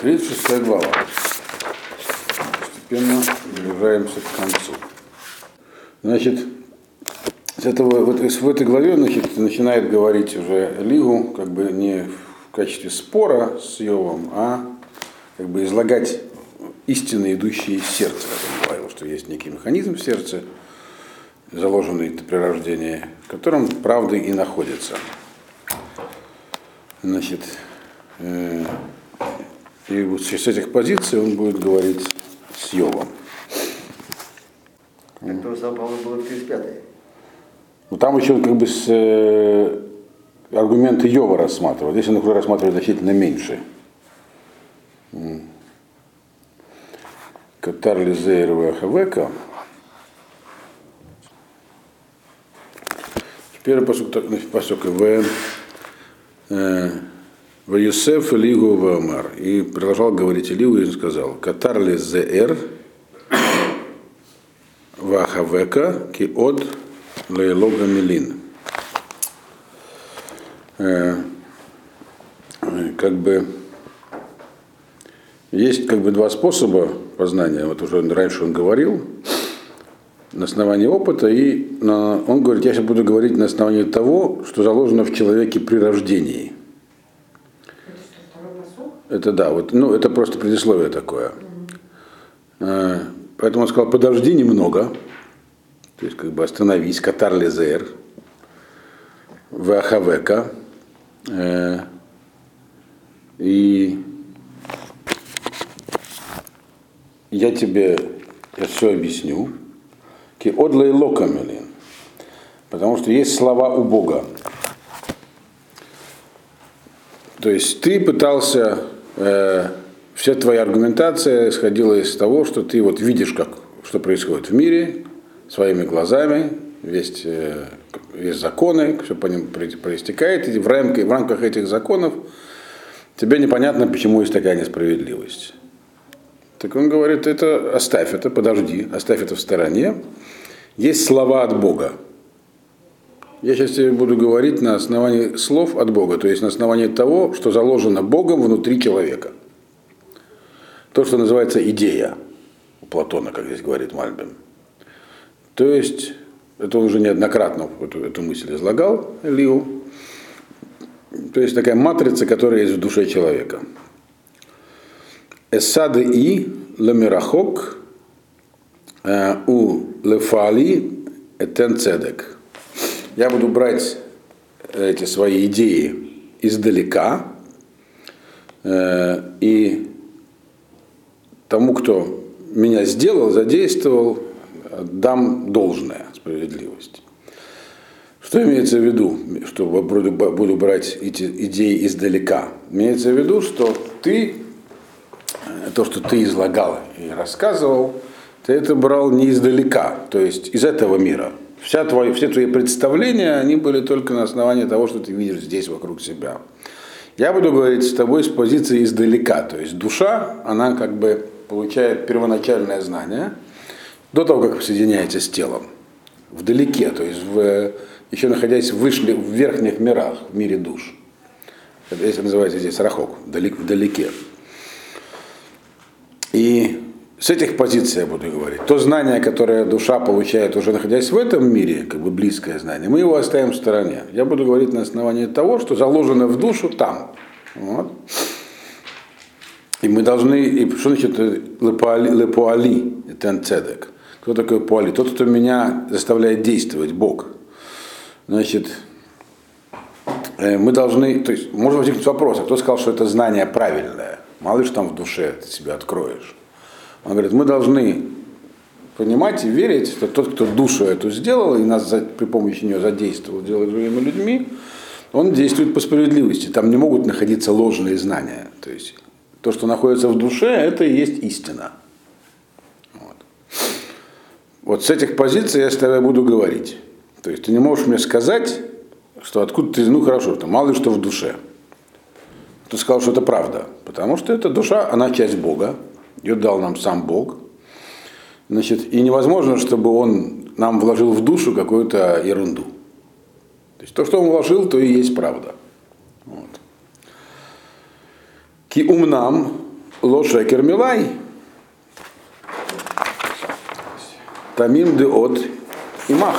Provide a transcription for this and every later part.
36 глава. Постепенно приближаемся к концу. Значит, с этого, в, этой, в этой главе значит, начинает говорить уже Лигу, как бы не в качестве спора с Йовом, а как бы излагать истины, идущие из сердца. Я говорил, что есть некий механизм в сердце, заложенный при рождении, в котором правда и находится. Значит, э, и вот с этих позиций он будет говорить с Йовом. Это сам, по-моему, было 35 Ну, там еще как бы с, э, аргументы Йова рассматривал. Здесь он уже рассматривает значительно меньше. Катар Лизеер Хавека. Первый посук, посук в э, в Юсеф Лигу Вамар. И продолжал говорить Илигу и сказал, Катар Лизеер Вахавека ки от лейлога милин. Э, Как бы есть как бы два способа познания. Вот уже раньше он говорил на основании опыта и на, он говорит, я сейчас буду говорить на основании того, что заложено в человеке при рождении. Это да, вот, ну это просто предисловие такое. Э, Поэтому он сказал, подожди немного, то есть как бы остановись, Катар Лизер, Вахавека, э, и я тебе я все объясню. Ки одлей локамелин. Потому что есть слова у Бога. То есть ты пытался, э, вся твоя аргументация исходила из того, что ты вот видишь, как, что происходит в мире, своими глазами, весь, э, есть законы, все по ним проистекает, и в, рамке, в рамках этих законов тебе непонятно, почему есть такая несправедливость. Так он говорит, это оставь это, подожди, оставь это в стороне. Есть слова от Бога. Я сейчас тебе буду говорить на основании слов от Бога, то есть на основании того, что заложено Богом внутри человека. То, что называется идея у Платона, как здесь говорит Мальбин. То есть, это он уже неоднократно эту, эту мысль излагал, Лиу. То есть такая матрица, которая есть в душе человека. Эссады и лемирахок э, у лефали этен цедек. Я буду брать эти свои идеи издалека э, и тому, кто меня сделал, задействовал, дам должное справедливость. Что имеется в виду, что буду, буду брать эти идеи издалека? Имеется в виду, что ты, то, что ты излагал и рассказывал, ты это брал не издалека, то есть из этого мира. Вся твои, все твои представления, они были только на основании того, что ты видишь здесь вокруг себя. Я буду говорить с тобой с позиции издалека, то есть душа, она как бы получает первоначальное знание до того, как вы соединяетесь с телом, вдалеке, то есть в, еще находясь вышли, в верхних мирах, в мире душ. Это называется здесь рахок, вдалек, вдалеке. И с этих позиций я буду говорить. То знание, которое душа получает, уже находясь в этом мире, как бы близкое знание, мы его оставим в стороне. Я буду говорить на основании того, что заложено в душу там. Вот. И мы должны, и что значит лепуали, тенцедек? Кто такой пуали? Тот, кто меня заставляет действовать, Бог. Значит, мы должны, то есть, может возникнуть вопрос, а кто сказал, что это знание правильное? Мало ли что там в душе ты себя откроешь. Он говорит, мы должны понимать и верить, что тот, кто душу эту сделал и нас при помощи нее задействовал, делая другими людьми, он действует по справедливости. Там не могут находиться ложные знания. То есть то, что находится в душе, это и есть истина. Вот. вот с этих позиций я с тобой буду говорить. То есть ты не можешь мне сказать, что откуда ты, ну хорошо, что мало ли что в душе. Ты сказал, что это правда. Потому что эта душа, она часть Бога. Ее дал нам сам Бог. Значит, и невозможно, чтобы он нам вложил в душу какую-то ерунду. То есть то, что он вложил, то и есть правда. Вот. Ки умнам Лоша Кермилай, Тамим де от Имах.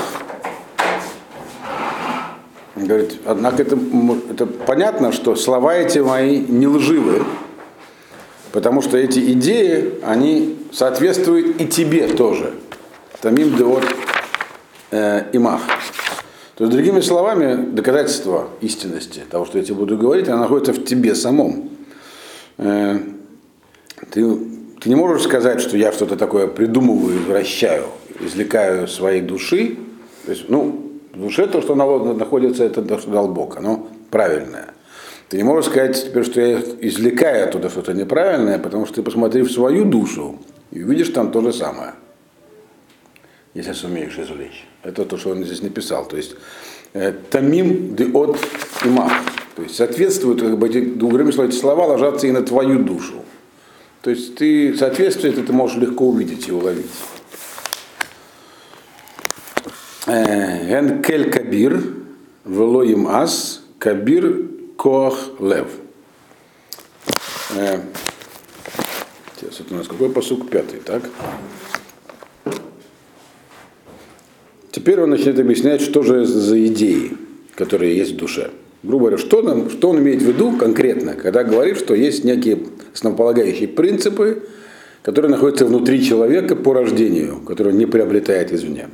Говорит, однако это, это понятно, что слова эти мои не лживы, потому что эти идеи, они соответствуют и тебе тоже. Тамим де от э, Имах. То есть, другими словами, доказательство истинности того, что я тебе буду говорить, оно находится в тебе самом. Э, ты, ты не можешь сказать, что я что-то такое придумываю, извращаю, извлекаю своей души. То есть, ну, в душе то, что на- находится, это то, что дал Бог, оно правильное. Ты не можешь сказать теперь, что я извлекаю оттуда что-то неправильное, потому что ты посмотри в свою душу и увидишь там то же самое. Если сумеешь извлечь. Это то, что он здесь написал. То есть э, тамим де от имах. То есть соответствует, как бы эти, другими словами, эти слова ложатся и на твою душу. То есть ты соответствие это ты можешь легко увидеть и уловить. Э, Эн кель кабир, велоим ас, кабир коах лев. Э, Сейчас, это у нас какой посук? Пятый, так? Теперь он начинает объяснять, что же за идеи, которые есть в душе. Грубо говоря, что, нам, что он имеет в виду конкретно, когда говорит, что есть некие основополагающие принципы, которые находятся внутри человека по рождению, которые он не приобретает извне.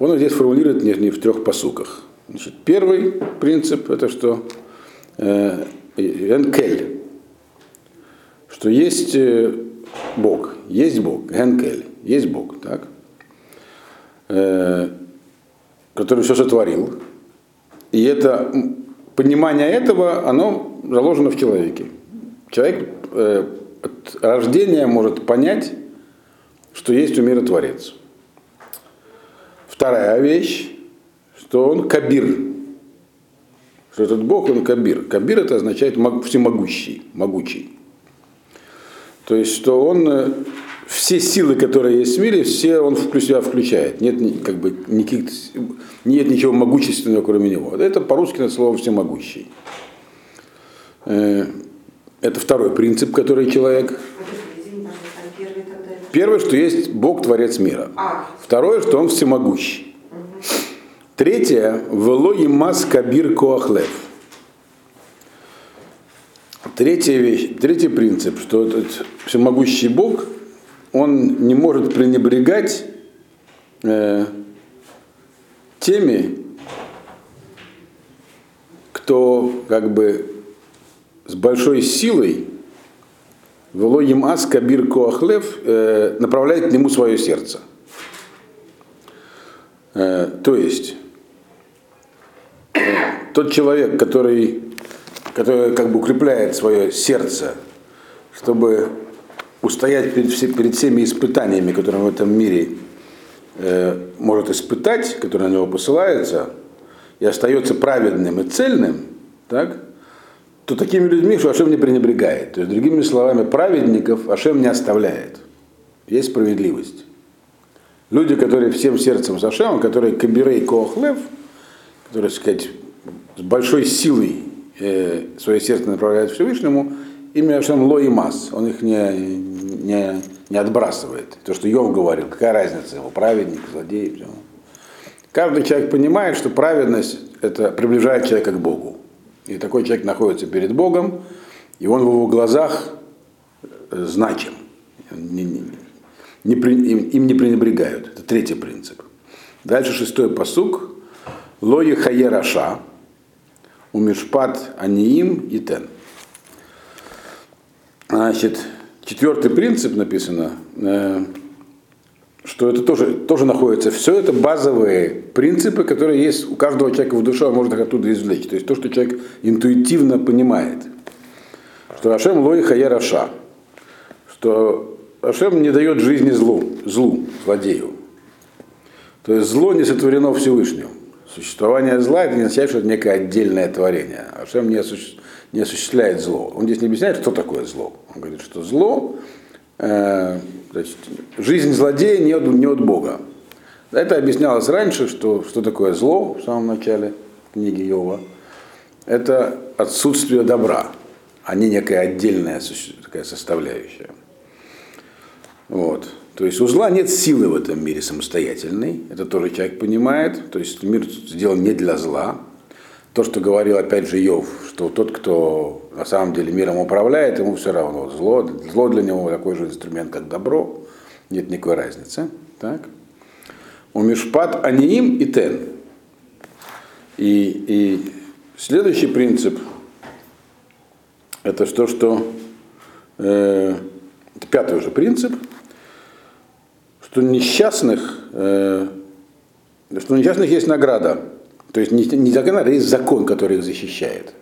Он здесь формулирует не в трех посуках. Значит, первый принцип это что э, энкель, что есть э, Бог, есть Бог, энкель, есть Бог, так? Э, который все сотворил. И это понимание этого, оно заложено в человеке. Человек э, от рождения может понять, что есть у мира Творец. Вторая вещь, что он кабир. Что этот Бог, он кабир. Кабир это означает мог- всемогущий, могучий. То есть, что он э, все силы, которые есть в мире, все он в себя включает. Нет, как бы, никаких, нет ничего могущественного, кроме него. Это по-русски на слово всемогущий. Э, Это второй принцип, который человек. А Первое, что есть Бог, Творец мира. А, Второе, что он всемогущий. Третье, вело имас кабир коахлев. Третья вещь, третий принцип, что этот всемогущий Бог, он не может пренебрегать э, теми, кто как бы с большой силой вело имас кабир коахлев э, направляет к нему свое сердце. Э, то есть тот человек, который, который как бы укрепляет свое сердце, чтобы устоять перед, все- перед всеми испытаниями, которые в этом мире э, может испытать, которые на него посылаются, и остается праведным и цельным, так, то такими людьми что Ашем не пренебрегает. То есть, другими словами, праведников Ашем не оставляет. Есть справедливость. Люди, которые всем сердцем с Ашемом, которые кабирей коохлев, которые, сказать, с большой силой э, свое сердце направляют к Всевышнему, ими Ашем ло и мас, он их не, не, не отбрасывает. То, что Йов говорил, какая разница ему, праведник, злодей, все. Каждый человек понимает, что праведность это приближает человека к Богу. И такой человек находится перед Богом, и он в его глазах э, значим. Не- не- не им, им не пренебрегают. Это третий принцип. Дальше шестой посук. Лои хаераша, умишпат аниим и тен. Значит, четвертый принцип написано, э, что это тоже, тоже находится, все это базовые принципы, которые есть у каждого человека в душе, он может их оттуда извлечь. То есть то, что человек интуитивно понимает. Что Ашем лой хаяраша, что Ашем не дает жизни злу, злу, злодею. То есть зло не сотворено Всевышним. Существование зла это не означает, что это некое отдельное творение. Ашем не, осуществ- не осуществляет зло. Он здесь не объясняет, что такое зло. Он говорит, что зло, э, значит, жизнь злодея не от, не от Бога. Это объяснялось раньше, что, что такое зло в самом начале книги Иова. Это отсутствие добра. а не некая отдельная такая составляющая. Вот. То есть у зла нет силы в этом мире самостоятельной, это тоже человек понимает, то есть мир сделан не для зла. То, что говорил опять же Йов, что тот, кто на самом деле миром управляет, ему все равно зло, зло для него такой же инструмент, как добро, нет никакой разницы. Так? У Мишпат Аниим и Тен. И, и следующий принцип – это то, что э, это пятый уже принцип – что несчастных, э, что несчастных есть награда. То есть не, не награда, а есть закон, который их защищает.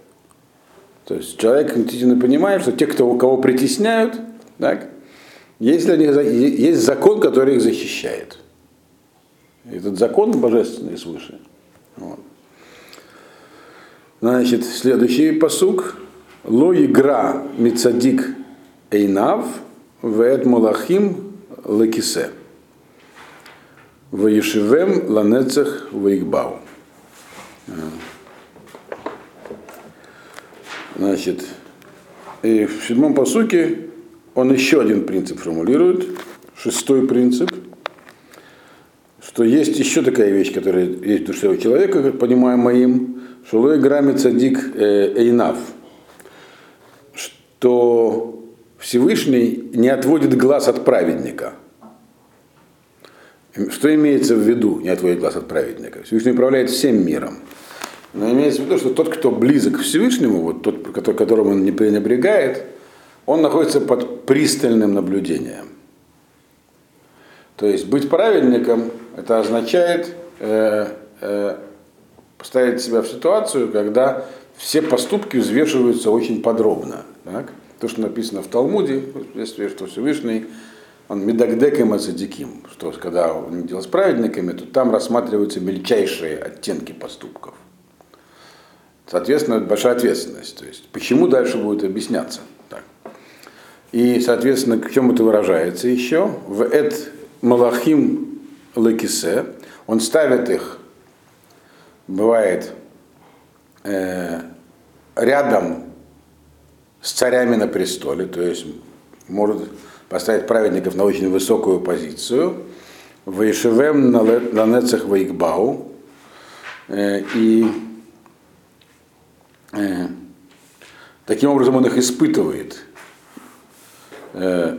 То есть человек действительно понимает, что те, кто, кого притесняют, так, есть, для них, есть закон, который их защищает. Этот закон божественный свыше. Вот. Значит, следующий посук. Ло игра мицадик эйнав вэт малахим лекисе. Ваешивем ланецах ваигбау. Значит, и в седьмом посуке он еще один принцип формулирует, шестой принцип, что есть еще такая вещь, которая есть в душе у человека, как понимаем моим, что лой грамме цадик э, эйнав, что Всевышний не отводит глаз от праведника – что имеется в виду, не отводит глаз от праведника? Всевышний управляет всем миром. Но имеется в виду, что тот, кто близок к Всевышнему, вот тот, которому он не пренебрегает, он находится под пристальным наблюдением. То есть быть праведником, это означает э, э, поставить себя в ситуацию, когда все поступки взвешиваются очень подробно. Так? То, что написано в Талмуде, что Всевышний он медагдеком ацадиким, что когда он делал с праведниками, то там рассматриваются мельчайшие оттенки поступков. Соответственно, это большая ответственность. То есть, почему дальше будет объясняться? Так. И, соответственно, в чем это выражается еще? В эт малахим лекисе, он ставит их, бывает, э, рядом с царями на престоле, то есть может поставить праведников на очень высокую позицию. Ваишевем на нецах ваикбау. Э, и э, таким образом он их испытывает. Э,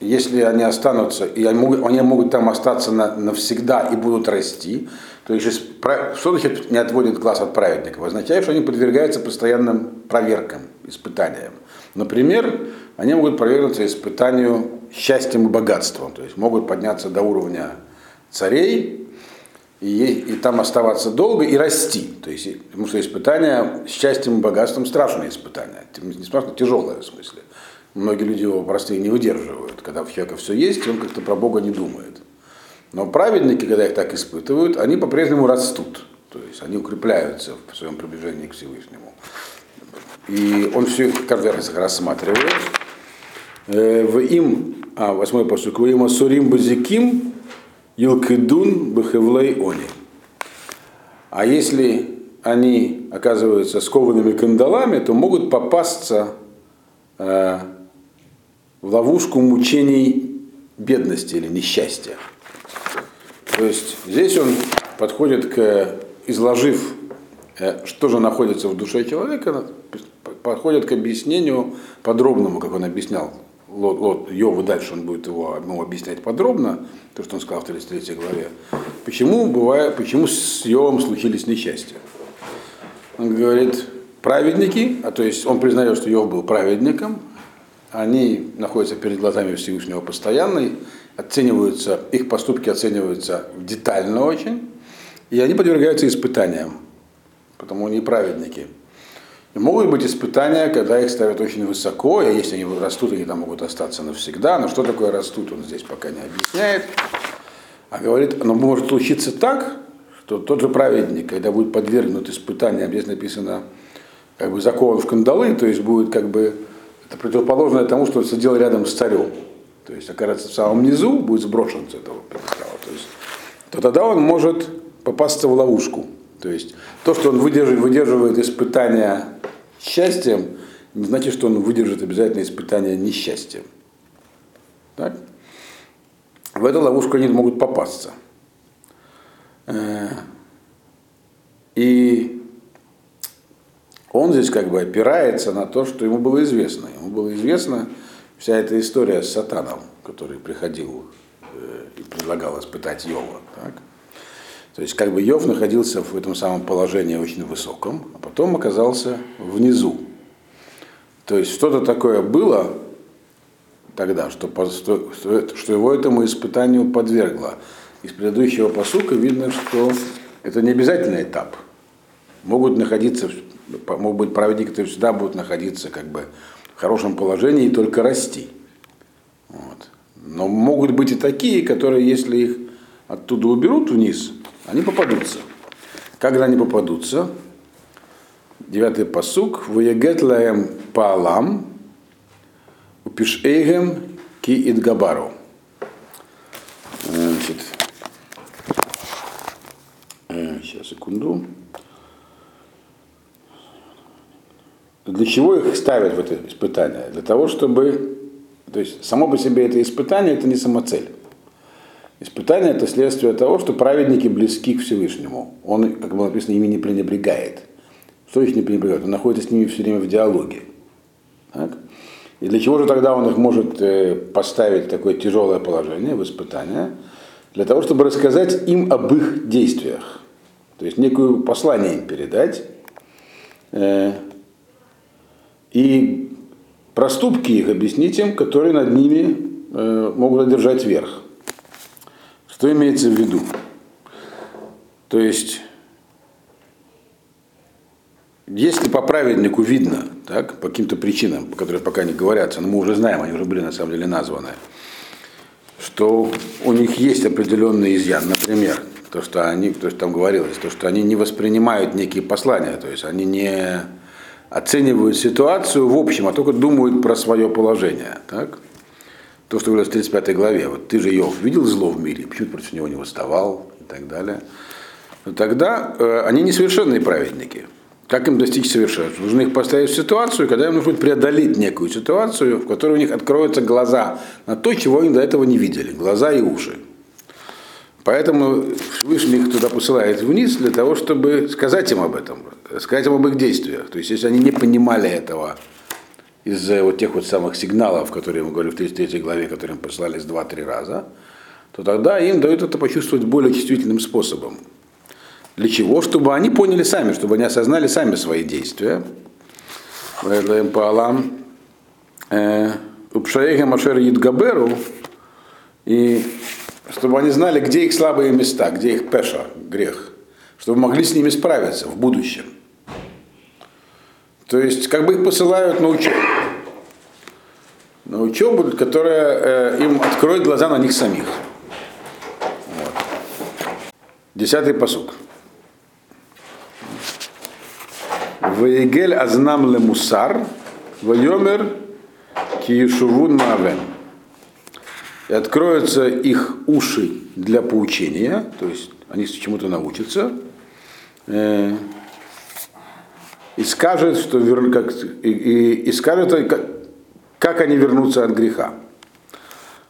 если они останутся, и они могут, они могут там остаться на, навсегда и будут расти, то есть что значит не отводит глаз от праведников? Означает, что они подвергаются постоянным проверкам, испытаниям. Например, они могут провернуться испытанию счастьем и богатством, то есть могут подняться до уровня царей и, и там оставаться долго и расти. То есть, потому что испытание счастьем и богатством страшное испытание, несмотря на тяжелое в смысле. Многие люди его простые не выдерживают. Когда у человека все есть, он как-то про Бога не думает. Но праведники, когда их так испытывают, они по-прежнему растут. То есть они укрепляются в своем приближении к Всевышнему. И он все их рассматривает. Э, в им, а, восьмой посук, в им асурим базиким юлкидун бахевлей они. А если они оказываются скованными кандалами, то могут попасться э, в ловушку мучений бедности или несчастья. То есть здесь он подходит к, изложив, э, что же находится в душе человека, подходит к объяснению подробному, как он объяснял Лот, Лот Йову, дальше он будет его ему объяснять подробно, то, что он сказал в 33 главе, почему, бывает, почему с Йовом случились несчастья. Он говорит, праведники, а то есть он признает, что Йов был праведником, они находятся перед глазами Всевышнего постоянно, оцениваются, их поступки оцениваются детально очень, и они подвергаются испытаниям, потому они праведники. Могут быть испытания, когда их ставят очень высоко, и если они растут, они там могут остаться навсегда. Но что такое растут, он здесь пока не объясняет. А говорит, но может случиться так, что тот же праведник, когда будет подвергнут испытаниям, здесь написано, как бы закован в кандалы, то есть будет как бы это противоположное тому, что он сидел рядом с царем. То есть окажется в самом низу, будет сброшен с этого. То, есть, то тогда он может попасться в ловушку. То есть то, что он выдерживает, выдерживает испытания счастьем, не значит, что он выдержит обязательно испытание несчастьем. Так? В эту ловушку они могут попасться. Э, и он здесь как бы опирается на то, что ему было известно. Ему было известно вся эта история с сатаном, который приходил э, и предлагал испытать Йова. Так? То есть как бы Йов находился в этом самом положении очень высоком, а потом оказался внизу. То есть что-то такое было тогда, что, что, его этому испытанию подвергло. Из предыдущего посука видно, что это не обязательный этап. Могут находиться, могут быть праведники, которые всегда будут находиться как бы в хорошем положении и только расти. Вот. Но могут быть и такие, которые, если их оттуда уберут вниз, они попадутся. Когда они попадутся, девятый посук, «Ваягет лаем паалам, упишэйгем ки идгабару». Значит, сейчас, секунду. Для чего их ставят в это испытание? Для того, чтобы... То есть само по себе это испытание, это не самоцель. Испытание это следствие того, что праведники близки к Всевышнему. Он, как было написано, ими не пренебрегает. Что их не пренебрегает? Он находится с ними все время в диалоге. Так? И для чего же тогда он их может э, поставить в такое тяжелое положение, в испытание? Для того, чтобы рассказать им об их действиях. То есть некое послание им передать. Э, и проступки их объяснить им, которые над ними э, могут одержать верх. Что имеется в виду? То есть, если по праведнику видно, так, по каким-то причинам, по которым пока не говорятся, но мы уже знаем, они уже были на самом деле названы, что у них есть определенный изъян, например, то, что они, то, что там говорилось, то, что они не воспринимают некие послания, то есть они не оценивают ситуацию в общем, а только думают про свое положение. Так? То, что говорилось в 35 главе, вот ты же Йов видел зло в мире, почему против него не восставал и так далее. Но тогда э, они несовершенные праведники. Как им достичь совершенства? Нужно их поставить в ситуацию, когда им нужно будет преодолеть некую ситуацию, в которой у них откроются глаза на то, чего они до этого не видели. Глаза и уши. Поэтому Всевышний их туда посылает вниз для того, чтобы сказать им об этом, сказать им об их действиях. То есть, если они не понимали этого из-за вот тех вот самых сигналов, которые мы говорили в 33 главе, которые им посылались 2-3 раза, то тогда им дают это почувствовать более чувствительным способом. Для чего? Чтобы они поняли сами, чтобы они осознали сами свои действия. Упшаехем Ашер Идгаберу и чтобы они знали, где их слабые места, где их пеша, грех, чтобы могли с ними справиться в будущем. То есть, как бы их посылают на учебу. На учебу, которая э, им откроет глаза на них самих. Вот. Десятый посук. Ваегель азнам ле мусар, вайомер киешувун маавен и откроются их уши для поучения, то есть они чему-то научатся, э, и скажут, что вер... как, и, и, и скажут, как, как они вернутся от греха.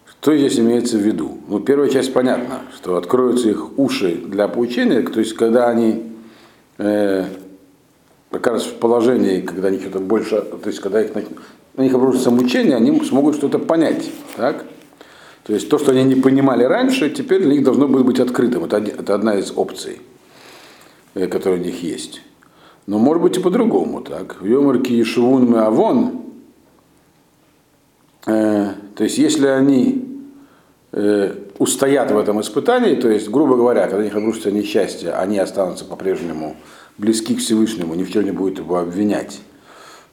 Что здесь имеется в виду? Ну, первая часть понятна, что откроются их уши для поучения, то есть когда они э, окажутся в положении, когда они что-то больше, то есть когда их, на них обрушится мучение, они смогут что-то понять. Так? То есть то, что они не понимали раньше, теперь для них должно быть открытым. Это, это одна из опций, э, которая у них есть. Но может быть и по-другому. Так. Йомарки Ешевун Меавон, э, то есть если они э, устоят в этом испытании, то есть, грубо говоря, когда у них обрушится несчастье, они останутся по-прежнему близки к Всевышнему, ни в чем не будет его обвинять.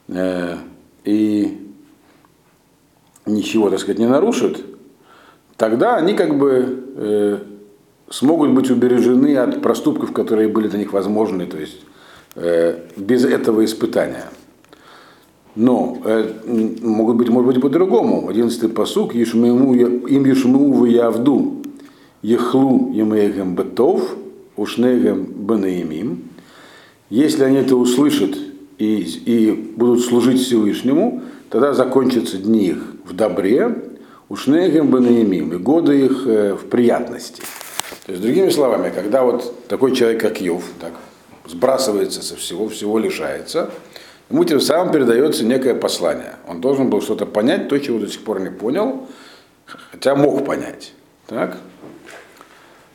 Э, и ничего, так сказать, не нарушат, тогда они как бы э, смогут быть убережены от проступков, которые были для них возможны, то есть э, без этого испытания. Но э, могут быть, может быть, по-другому. Одиннадцатый посук, им ешму в явду, ехлу емеегем бетов, ушнегем бенеемим. Если они это услышат и, и будут служить Всевышнему, тогда закончатся дни их в добре, ушнегем бы наимим, и годы их э, в приятности. То есть, другими словами, когда вот такой человек, как Йов, так, сбрасывается со всего, всего лишается, ему тем самым передается некое послание. Он должен был что-то понять, то, чего до сих пор не понял, хотя мог понять. Так?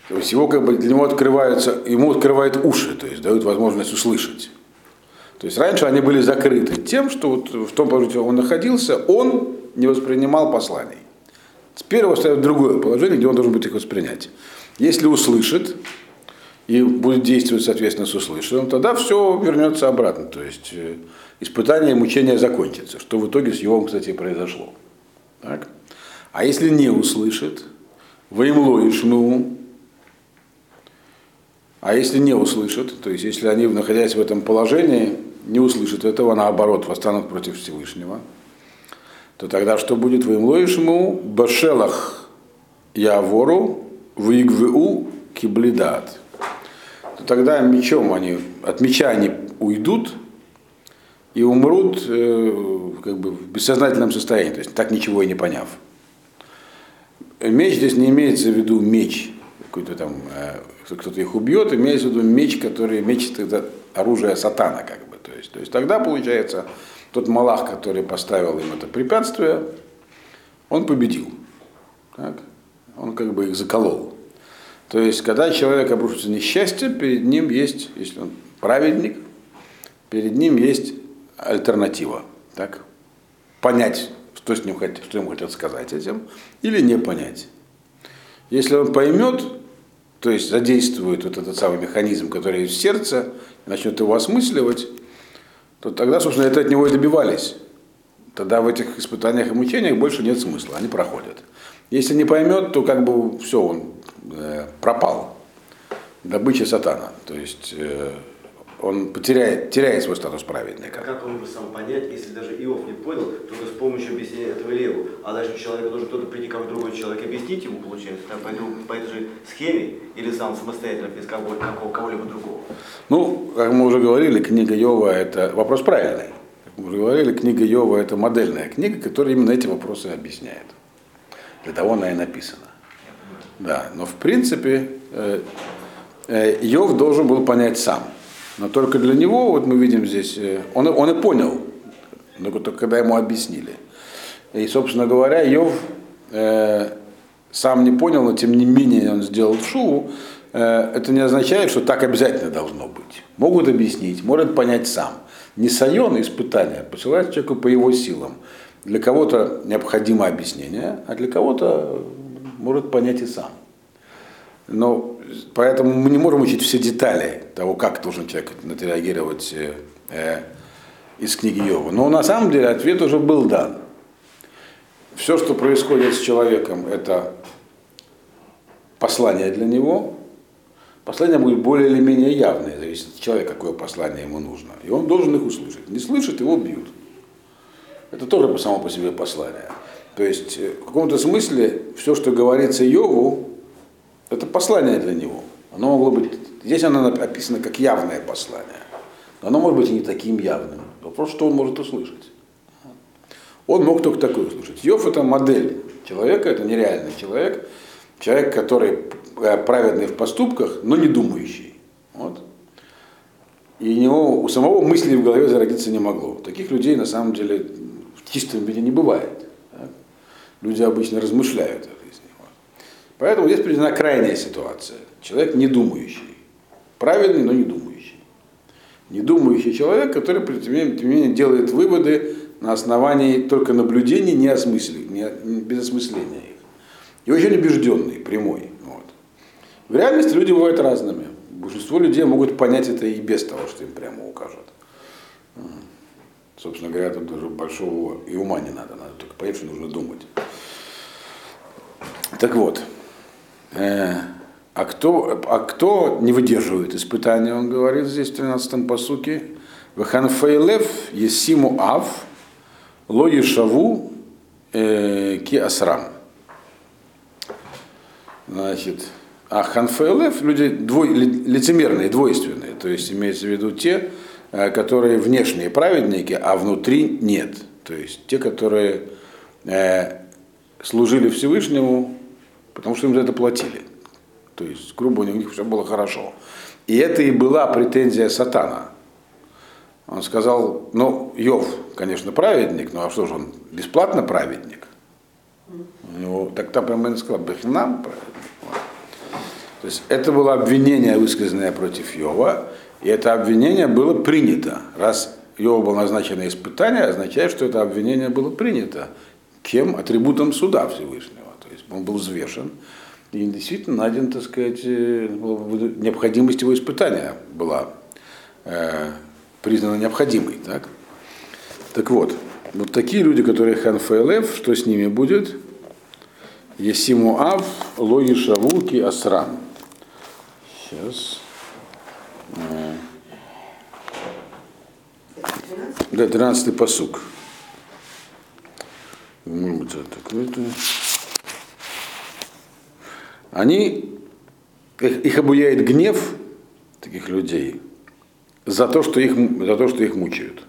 То есть его как бы для него открываются, ему открывают уши, то есть дают возможность услышать. То есть раньше они были закрыты тем, что вот в том положении, он находился, он не воспринимал посланий. Теперь его ставят в другое положение, где он должен будет их воспринять. Если услышит и будет действовать соответственно с услышанным, тогда все вернется обратно. То есть э, испытание и мучение закончится, что в итоге с Йовом, кстати, произошло. Так? А если не услышит, воемло ишну, а если не услышат, то есть если они, находясь в этом положении, не услышат этого, наоборот, восстанут против Всевышнего, то тогда что будет? Воемлоишему башелах явору выигву киблидат. То тогда мечом они, от меча они уйдут и умрут э, как бы в бессознательном состоянии, то есть так ничего и не поняв. Меч здесь не имеется в виду меч, какой-то там, э, кто-то их убьет, имеется в виду меч, который меч это оружие сатана, как бы. То есть, то есть тогда получается тот Малах, который поставил им это препятствие, он победил. Так? Он как бы их заколол. То есть, когда человек обрушится несчастье, перед ним есть, если он праведник, перед ним есть альтернатива. Так? Понять, что, с ним, что ему хотят сказать этим, или не понять. Если он поймет, то есть задействует вот этот самый механизм, который есть в сердце, и начнет его осмысливать, то тогда, собственно, это от него и добивались. Тогда в этих испытаниях и мучениях больше нет смысла, они проходят. Если не поймет, то как бы все, он пропал. Добыча сатана. То есть э, он потеряет, теряет свой статус праведника. Как он бы сам понять, если даже Иов не понял, только с помощью объяснения этого Леву, а дальше человек должен кто-то прийти, как другой человек, объяснить ему, получается, так, по, по этой же схеме, или сам самостоятельно, без кого, кого-либо другого? Ну, как мы уже говорили, книга Йова – это вопрос правильный. Как мы уже говорили, книга Йова – это модельная книга, которая именно эти вопросы объясняет. Для того она и написана. Да, но в принципе э, э, Йов должен был понять сам – но только для него, вот мы видим здесь, э, он, он и понял, но только когда ему объяснили. И, собственно говоря, Йов э, сам не понял, но тем не менее он сделал шуву. Э, это не означает, что так обязательно должно быть. Могут объяснить, может понять сам. Не сайон испытания посылает человеку по его силам. Для кого-то необходимо объяснение, а для кого-то может понять и сам. Но поэтому мы не можем учить все детали того, как должен человек отреагировать э, э, из книги Йова. Но на самом деле ответ уже был дан. Все, что происходит с человеком, это послание для него. Послание будет более или менее явное, зависит от человека, какое послание ему нужно. И он должен их услышать. Не слышит, его бьют. Это тоже само по себе послание. То есть э, в каком-то смысле все, что говорится Йову, это послание для него. Оно могло быть, здесь оно описано как явное послание. Но оно может быть и не таким явным. Вопрос, что он может услышать. Он мог только такое услышать. Йов это модель человека, это нереальный человек. Человек, который э, праведный в поступках, но не думающий. Вот. И у него у самого мысли в голове зародиться не могло. Таких людей на самом деле в чистом виде не бывает. Так? Люди обычно размышляют. Поэтому здесь приведена крайняя ситуация. Человек не думающий. Правильный, но не думающий. Не думающий человек, который, тем не менее, делает выводы на основании только наблюдений, не, осмысли, не без осмысления их. И очень убежденный, прямой. Вот. В реальности люди бывают разными. Большинство людей могут понять это и без того, что им прямо укажут. Собственно говоря, тут даже большого и ума не надо, надо только понять, что нужно думать. Так вот, Э, а кто, а кто не выдерживает испытания, он говорит здесь в 13-м посуке. Веханфейлев есиму ав, ло ешаву э, ки асрам. Значит, а ханфейлев люди двой, лицемерные, двойственные, то есть имеется в виду те, э, которые внешние праведники, а внутри нет. То есть те, которые э, служили Всевышнему, потому что им за это платили. То есть, грубо, у них все было хорошо. И это и была претензия сатана. Он сказал, ну, Йов, конечно, праведник, но а что же он, бесплатно праведник? У него, так там прямо сказал, Бехнам праведник. То есть это было обвинение, высказанное против Йова, и это обвинение было принято. Раз Йова было назначено испытание, означает, что это обвинение было принято. Кем? Атрибутом суда Всевышнего. Он был взвешен. И действительно найден, так сказать, э, необходимость его испытания была э, признана необходимой. Так? так вот, вот такие люди, которые Ханфейлев, что с ними будет? Есиму Ав, Лои Шавуки, Асрам. Сейчас. Да, 13 посук. Они, их обуяет гнев таких людей за то, что их, за то, что их мучают.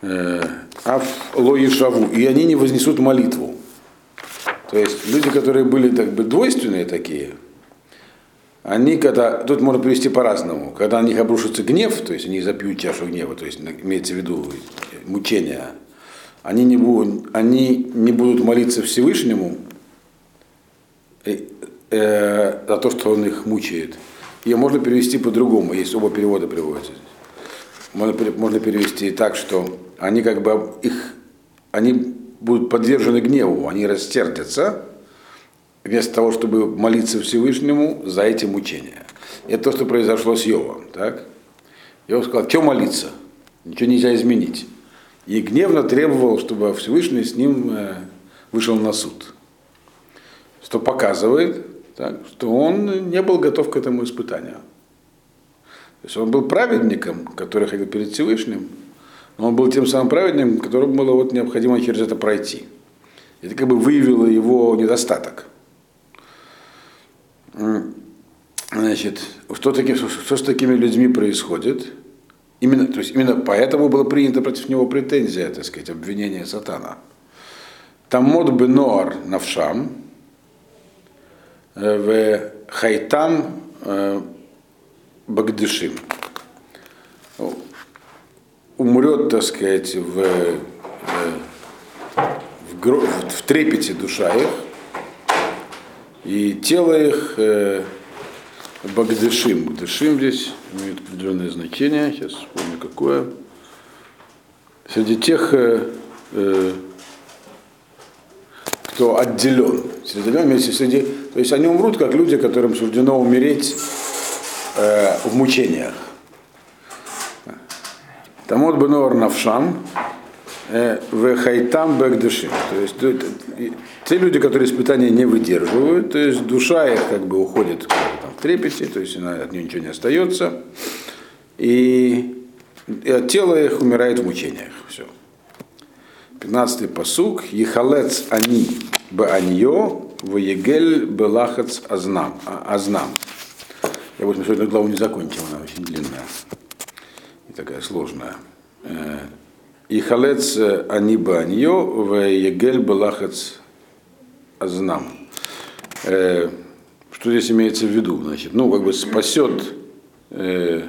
Э, Аф лои шаву, и они не вознесут молитву. То есть люди, которые были так бы двойственные такие, они когда, тут можно привести по-разному, когда на них обрушится гнев, то есть они запьют чашу гнева, то есть имеется в виду мучения, они не будут, они не будут молиться Всевышнему э, э, за то, что он их мучает. Ее можно перевести по-другому, есть оба перевода приводятся. Можно, можно перевести так, что они как бы их, они будут подвержены гневу, они растердятся, вместо того, чтобы молиться Всевышнему за эти мучения. Это то, что произошло с Йовом. Так? Йов сказал, что молиться? Ничего нельзя изменить. И гневно требовал, чтобы Всевышний с ним э, вышел на суд. Что показывает, так, что он не был готов к этому испытанию. То есть он был праведником, который ходил перед Всевышним, но он был тем самым праведником, которому было вот необходимо через это пройти. Это как бы выявило его недостаток. Значит, что, таки, что с такими людьми происходит? Именно, то есть именно поэтому было принято против него претензия, так сказать, обвинение сатана. Тамод бенор навшам, в хайтам э, багдышим. Умрет, так сказать, в, э, в, в, трепете душа их, и тело их э, Багдышим. Багдышим здесь имеет определенное значение. Сейчас вспомню какое. Среди тех, э, кто отделен. Отделен вместе среди. То есть они умрут, как люди, которым суждено умереть э, в мучениях. Тамот бенор навшан, э, в хайтам бэгдышим. То есть те люди, которые испытания не выдерживают, то есть душа их как бы уходит там, в трепете, то есть от нее ничего не остается, и, и от тела их умирает в мучениях. Все. 15-й посук. Ехалец они бааньо, воегель белахац азнам. А, азнам. Я вот сегодня главу не закончил, она очень длинная и такая сложная. Э, Ихалец они баньо, в егель белахац азнам. Э, что здесь имеется в виду? Значит, ну, как бы спасет э,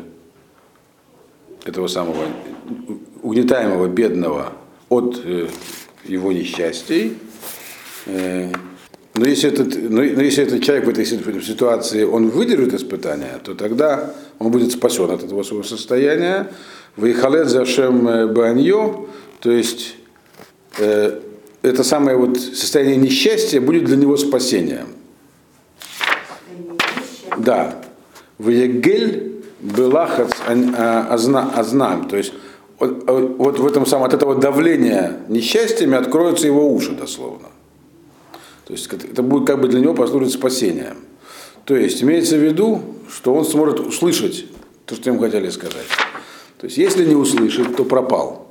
этого самого угнетаемого бедного от э, его несчастий. Э, но если, этот, но, если этот человек в этой ситуации, он выдержит испытания, то тогда он будет спасен от этого своего состояния. Вейхалет зашем э, баньо, то есть это самое вот состояние несчастья будет для него спасением. Да. В Егель белахац азнам. То есть вот, вот в этом самом, от этого давления несчастьями откроются его уши дословно. То есть это будет как бы для него послужить спасением. То есть имеется в виду, что он сможет услышать то, что ему хотели сказать. То есть если не услышит, то пропал.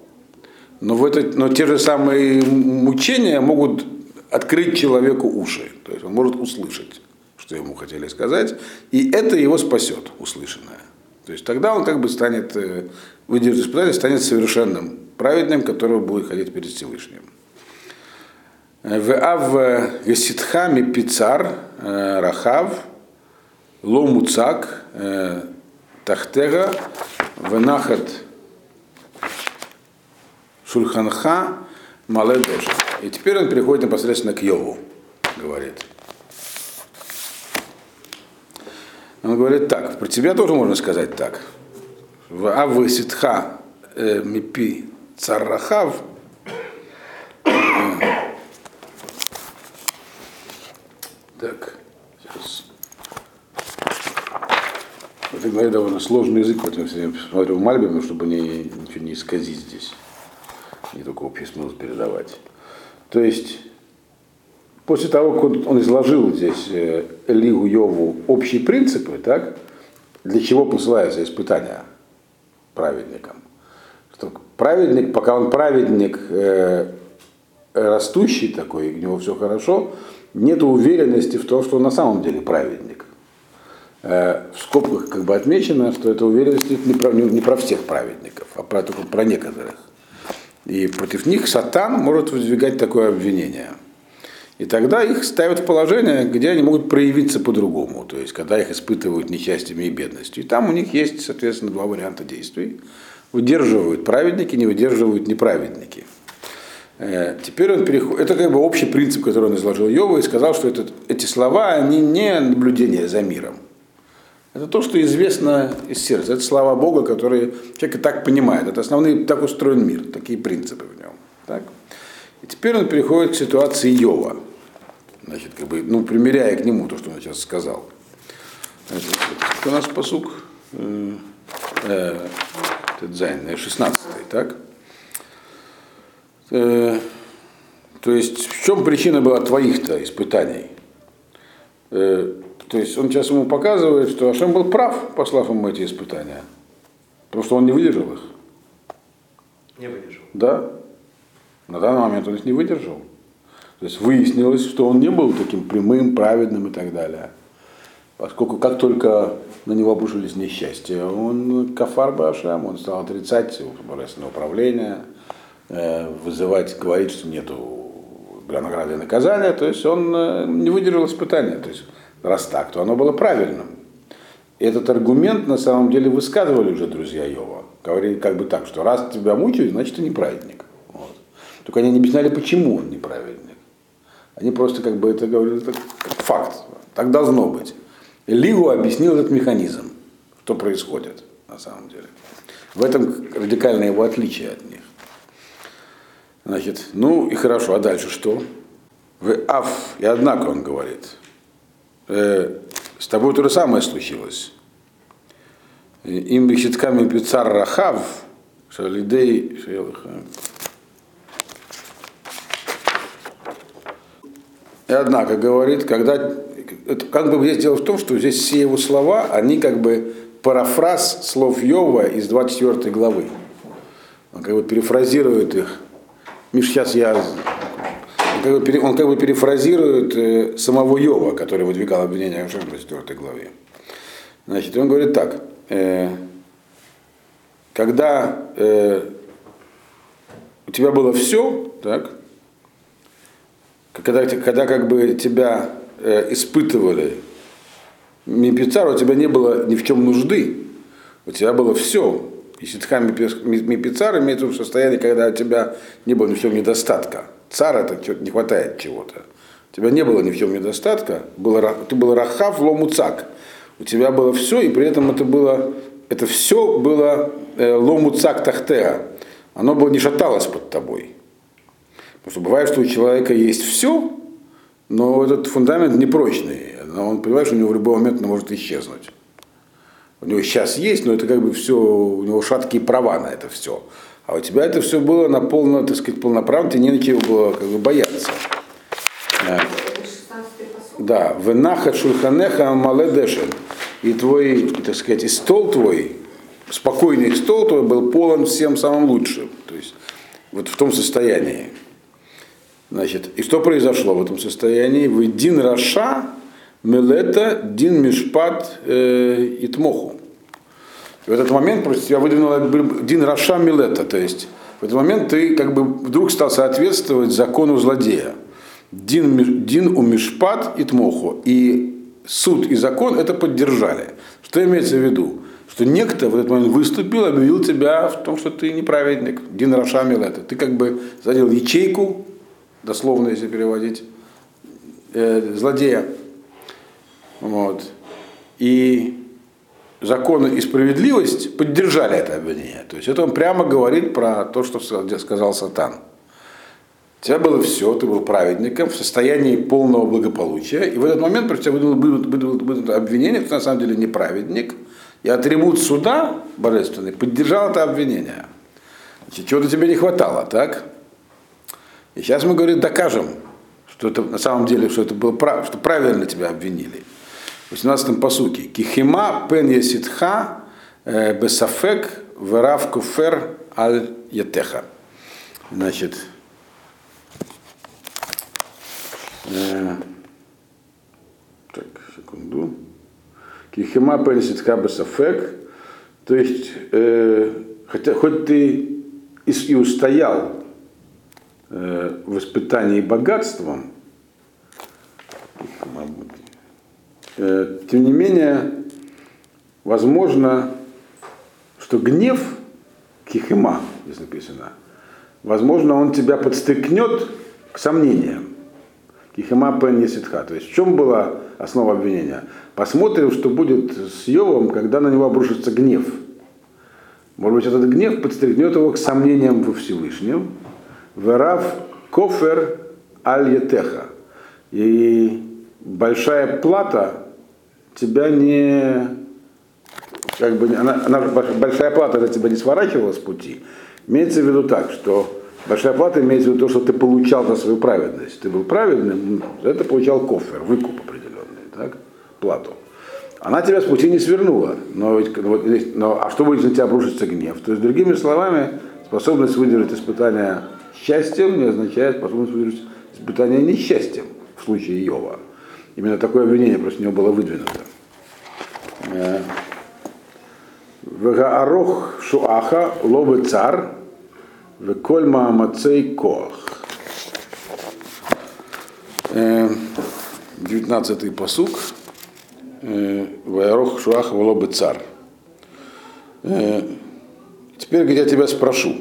Но, в это, но те же самые мучения могут открыть человеку уши. То есть он может услышать, что ему хотели сказать, и это его спасет, услышанное. То есть тогда он как бы станет, э, выдержит испытание, станет совершенным праведным, которого будет ходить перед Всевышним. Э, В Ав Геситхами Пицар э, Рахав Ломуцак э, Тахтега Венахат Шульханха Маледеш. И теперь он переходит непосредственно к Йову, говорит. Он говорит так, про тебя тоже можно сказать так. В Авы Ситха э, Мипи Царрахав Так, сейчас. Это, говорит, довольно сложный язык, вот я смотрю в Мальбиме, чтобы не, ничего не исказить здесь, не только общий передавать. То есть, после того, как он, изложил здесь э, Элигу Йову общие принципы, так, для чего посылается испытание праведникам? Что праведник, пока он праведник э, растущий такой, у него все хорошо, нет уверенности в том, что он на самом деле праведник. Э, в скобках как бы отмечено, что эта уверенность не про, не, не про всех праведников, а про, только про некоторых. И против них сатан может выдвигать такое обвинение. И тогда их ставят в положение, где они могут проявиться по-другому, то есть когда их испытывают несчастьями и бедностью. И там у них есть, соответственно, два варианта действий. Выдерживают праведники, не выдерживают неправедники. Э, Теперь он переходит, это как бы общий принцип, который он изложил Йову, и сказал, что это, эти слова, они не наблюдение за миром. Это то, что известно из сердца. Это слова Бога, которые человек и так понимает. Это основные, так устроен мир, такие принципы в нем. Так? И теперь он переходит к ситуации Йова. Значит, как бы, ну, примеряя к нему то, что он сейчас сказал. Значит, у нас посук э, э, Тедзайн, 16 так? Э, то есть, в чем причина была твоих-то испытаний? Э, то есть, он сейчас ему показывает, что Ашем был прав, послав ему эти испытания. Потому что он не выдержал их. Не выдержал. Да. На данный момент он их не выдержал. То есть выяснилось, что он не был таким прямым, праведным и так далее. Поскольку как только на него обрушились несчастья, он кафар Башам, он стал отрицать божественное управление, э, вызывать, говорить, что нету награды и наказания, то есть он э, не выдержал испытания. То есть раз так, то оно было правильным. И этот аргумент на самом деле высказывали уже друзья Йова. Говорили как бы так, что раз тебя мучают, значит ты неправедник. Вот. Только они не объясняли, почему он неправедник. Они просто как бы это говорили это факт. Так должно быть. Лигу объяснил этот механизм, что происходит на самом деле. В этом радикальное его отличие от них. Значит, ну и хорошо, а дальше что? В аф, и однако он говорит, э, с тобой то же самое случилось. Им бихитками пицар рахав, шалидей шелыха. И однако говорит, когда как бы здесь дело в том, что здесь все его слова, они как бы парафраз слов Йова из 24 главы. Он как бы перефразирует их. Миш, сейчас я... Он как бы, он как бы перефразирует э, самого Йова, который выдвигал обвинение в 24 главе. Значит, он говорит так. Э, когда э, у тебя было все, так, когда, когда как бы тебя э, испытывали Мипицар, у тебя не было ни в чем нужды, у тебя было все. И ситхам Мипицар имеет в виду состояние, когда у тебя не было ни в чем недостатка. Цар это не хватает чего-то. У тебя не было ни в чем недостатка, было, ты был рахав ломуцак. У тебя было все, и при этом это было, это все было э, ломуцак тахтеа. Оно было не шаталось под тобой. Потому что бывает, что у человека есть все, но этот фундамент непрочный. Он понимает, что у него в любой момент он может исчезнуть. У него сейчас есть, но это как бы все, у него шаткие права на это все. А у тебя это все было на полно, так сказать, полноправно, тебе не на чего было как бы бояться. Это 16-й посуд. Да, венаха шульханеха маледешен. И твой, так сказать, и стол твой, спокойный стол твой был полон всем самым лучшим. То есть вот в том состоянии. Значит, и что произошло в этом состоянии? Вы дин раша мелета дин мишпат э, итмоху. И в этот момент против тебя выдвинула Дин Раша Милета, то есть в этот момент ты как бы вдруг стал соответствовать закону злодея. Дин, дин у Мишпат и Тмоху. И суд и закон это поддержали. Что имеется в виду? Что некто в этот момент выступил, объявил тебя в том, что ты неправедник. Дин Раша Милета. Ты как бы задел ячейку, дословно если переводить, э, злодея. Вот. И законы и справедливость поддержали это обвинение. То есть это он прямо говорит про то, что сказал Сатан. У тебя было все, ты был праведником в состоянии полного благополучия, и в этот момент против тебя выдвинуло обвинение, ты на самом деле не праведник, и атрибут суда божественный поддержал это обвинение. Чего-то тебе не хватало, так? И сейчас мы, говорим, докажем, что это на самом деле, что это было прав, что правильно тебя обвинили. В 18-м посуке. Кихима пен еситха э, бесафек верав куфер аль ятеха. Значит, э, так, секунду. Кихима пен еситха бесафек. То есть, э, хотя, хоть ты и, и устоял э, в испытании богатством, Э, тем не менее, возможно, что гнев Кихима, здесь написано, возможно, он тебя подстыкнет к сомнениям. Кихима пен ситха. То есть в чем была основа обвинения? Посмотрим, что будет с Йовом, когда на него обрушится гнев. Может быть, этот гнев подстрекнет его к сомнениям во Всевышнем. Верав кофер аль етеха. И большая плата тебя не как бы она, она большая плата это тебя не сворачивала с пути. Имеется в виду так, что большая плата имеется в виду то, что ты получал за свою праведность. Ты был праведным, это получал кофер, выкуп определенный, так? плату. Она тебя с пути не свернула. Но, ведь, но, а что будет, на тебя обрушится гнев? То есть, другими словами, способность выдержать испытание счастьем не означает способность испытание несчастьем в случае Йова. Именно такое обвинение против него было выдвинуто. Э, Вегаарох шуаха ловы цар, веколь маамацей. Э, девятнадцатый посук. Э, Веарох шуаха лобы цар. Теперь я тебя спрошу.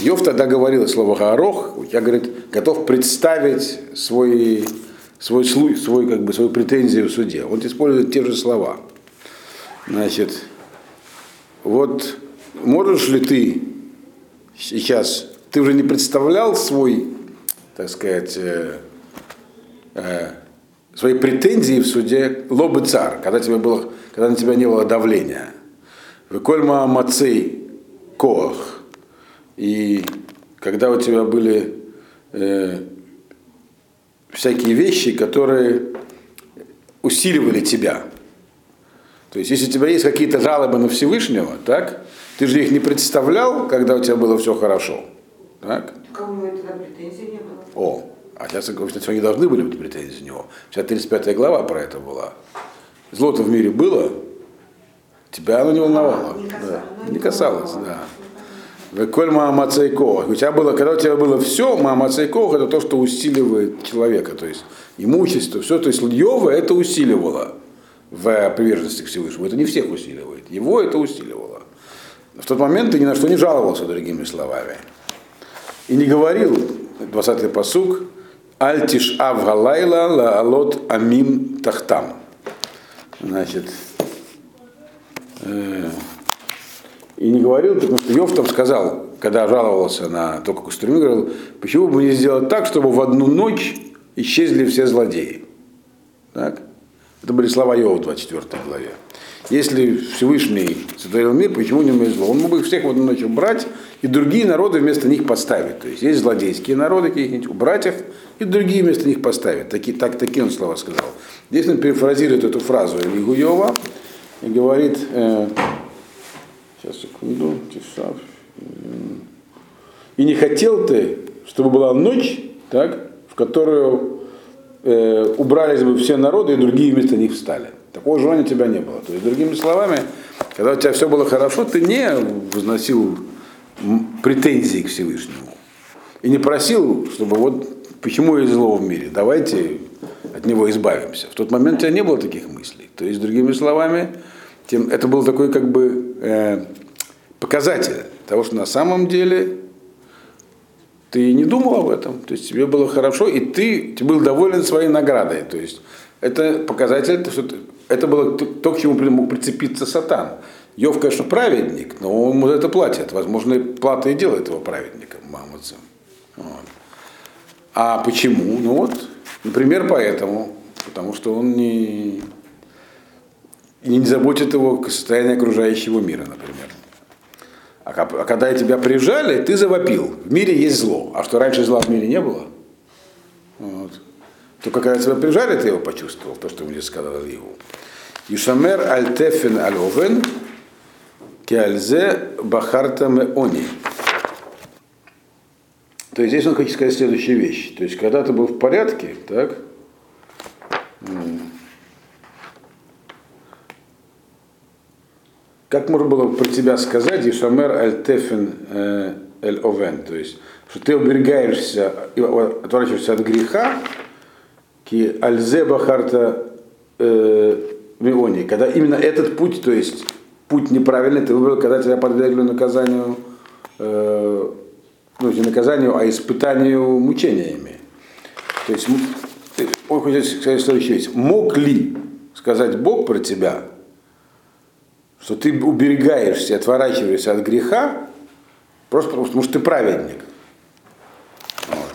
Йов тогда говорил слово Гаарох, я, говорит, готов представить свой свой, свой, как бы, свою претензию в суде. Он использует те же слова. Значит, вот можешь ли ты сейчас, ты уже не представлял свой, так сказать, э, э, свои претензии в суде лобы цар, когда, тебе было, когда на тебя не было давления. Выкольма мацей коах. И когда у тебя были э, всякие вещи, которые усиливали тебя. То есть, если у тебя есть какие-то жалобы на Всевышнего, так, ты же их не представлял, когда у тебя было все хорошо. Так? Кому тогда претензий не было? О, а сейчас, что не должны были быть претензии у него. Вся 35 глава про это была. Злото в мире было, тебя оно не волновало. А, не касалось, да. не касалось да. Веколь Маамацайкох. У тебя было, когда у тебя было все, Маамацайкох это то, что усиливает человека. То есть имущество, все. То есть Йова это усиливало в приверженности к Всевышнему. Это не всех усиливает. Его это усиливало. В тот момент ты ни на что не жаловался, другими словами. И не говорил, 20-й посук, Альтиш Авгалайла Лаалот Амим Тахтам. Значит, э, и не говорил, потому что Йов там сказал, когда жаловался на то, как устроен, говорил, почему бы не сделать так, чтобы в одну ночь исчезли все злодеи. Так? Это были слова Йова в 24 главе. Если Всевышний сотворил мир, почему не зло? Он мог бы их всех в одну ночь убрать и другие народы вместо них поставить. То есть есть злодейские народы какие-нибудь, убрать их и другие вместо них поставить. Таки, так, такие он слова сказал. Здесь он перефразирует эту фразу Илигу Йова и говорит, э, Сейчас, секунду, тиша. И не хотел ты, чтобы была ночь, так, в которую э, убрались бы все народы, и другие вместо них встали. Такого желания у тебя не было. То есть, другими словами, Когда у тебя все было хорошо, ты не возносил м, претензий к Всевышнему. И не просил, чтобы вот почему есть зло в мире, давайте от него избавимся. В тот момент у тебя не было таких мыслей. То есть, другими словами, тем, это был такой как бы э, показатель того, что на самом деле ты не думал об этом, то есть тебе было хорошо, и ты, ты был доволен своей наградой. То есть это показатель, что ты, это было то, к чему мог прицепиться сатан. Йов, конечно, праведник, но он это платит. Возможно, плата и делает его праведником, мамуцем. Вот. А почему? Ну вот, например, поэтому. Потому что он не, не заботит его состояние окружающего мира, например. А, а когда тебя прижали, ты завопил. В мире есть зло. А что раньше зла в мире не было? Вот. Только когда тебя прижали, ты его почувствовал, то, что мне сказал Ильеву. Ишамер альтефен аловен киальзе бахарта они. То есть здесь он хочет сказать следующую вещь. То есть, когда ты был в порядке, так, как можно было про тебя сказать, Ишамер аль-Тефен эль-Овен, то есть, что ты уберегаешься, отворачиваешься от греха, ки альзе бахарта э, миони, когда именно этот путь, то есть путь неправильный, ты выбрал, когда тебя подвергли наказанию, э, ну, не наказанию, а испытанию мучениями. То есть, он хочет сказать следующую вещь. Мог ли сказать Бог про тебя, что ты уберегаешься, отворачиваешься от греха, просто потому что ты праведник. Вот.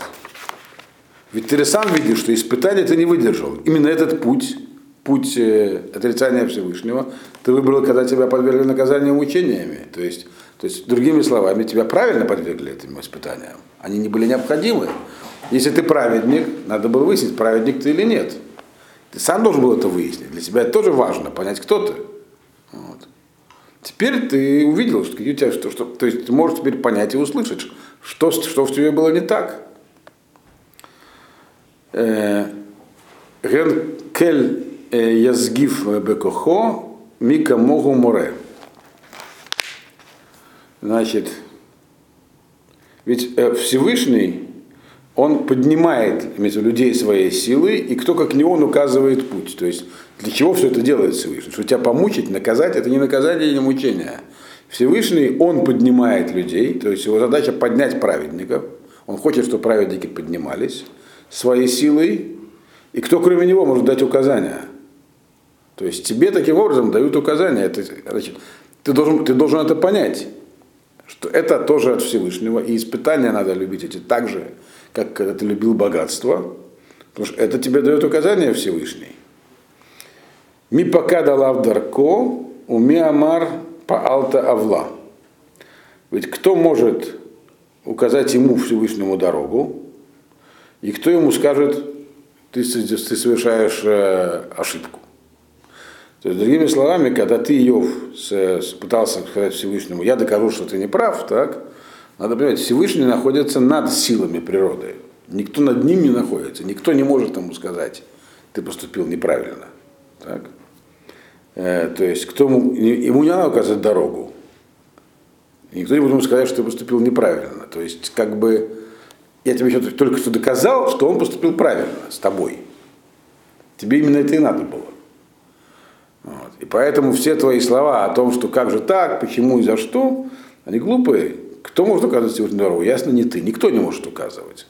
Ведь ты сам видишь, что испытание ты не выдержал. Именно этот путь, путь э, отрицания Всевышнего, ты выбрал, когда тебя подвергли наказанию мучениями. То есть, то есть, другими словами, тебя правильно подвергли этим испытаниям. Они не были необходимы. Если ты праведник, надо было выяснить, праведник ты или нет. Ты сам должен был это выяснить. Для тебя это тоже важно, понять, кто ты. Вот. Теперь ты увидел, что, у тебя, что, что, то есть ты можешь теперь понять и услышать, что, что в тебе было не так. Э, Ген кель э, язгив бекохо мика могу море. Значит, ведь э, Всевышний, он поднимает имеется, людей своей силой, и кто как не он указывает путь. То есть для чего все это делает Всевышний? Что тебя помучить, наказать, это не наказание, не мучение. Всевышний, он поднимает людей, то есть его задача поднять праведников. Он хочет, чтобы праведники поднимались своей силой, и кто кроме него может дать указания? То есть тебе таким образом дают указания. Это, значит, ты, должен, ты должен это понять, что это тоже от Всевышнего, и испытания надо любить эти так же, как когда ты любил богатство, потому что это тебе дает указания Всевышний. Ми пока дала в дарко, уми амар по алта авла. Ведь кто может указать ему Всевышнему дорогу, и кто ему скажет, ты, ты совершаешь э, ошибку. То есть, другими словами, когда ты, Иов, пытался сказать Всевышнему, я докажу, что ты не прав, так, надо понимать, Всевышний находится над силами природы. Никто над ним не находится, никто не может ему сказать, ты поступил неправильно. Так? Э, то есть кто ему, не надо указать дорогу. Никто не будет ему сказать, что ты поступил неправильно. То есть, как бы, я тебе еще только что доказал, что он поступил правильно с тобой. Тебе именно это и надо было. Вот. И поэтому все твои слова о том, что как же так, почему и за что, они глупые. Кто может указывать сегодня дорогу? Ясно, не ты. Никто не может указывать.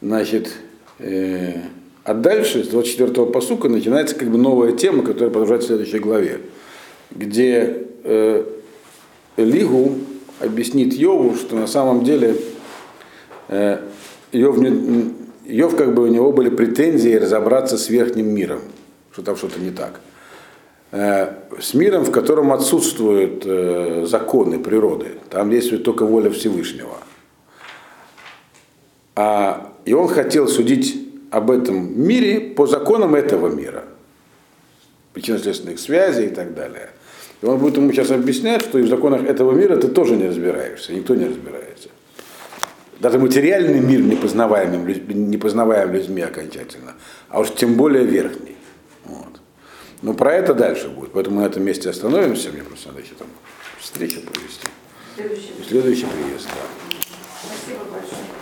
Значит, э, а дальше, с 24-го посука, начинается как бы новая тема, которая продолжается в следующей главе, где э, Лигу объяснит Йову, что на самом деле э, Йов, не, Йов как бы у него были претензии разобраться с верхним миром, что там что-то не так. Э, с миром, в котором отсутствуют э, законы природы, там действует только воля Всевышнего. А, и он хотел судить об этом мире по законам этого мира. Причинно-следственных связей и так далее. И он будет ему сейчас объяснять, что и в законах этого мира ты тоже не разбираешься, никто не разбирается. Даже материальный мир непознаваемым, непознаваем людьми окончательно, а уж тем более верхний. Вот. Но про это дальше будет. Поэтому на этом месте остановимся. Мне просто надо еще там встречу провести. Следующий. Следующий приезд, да. Спасибо большое.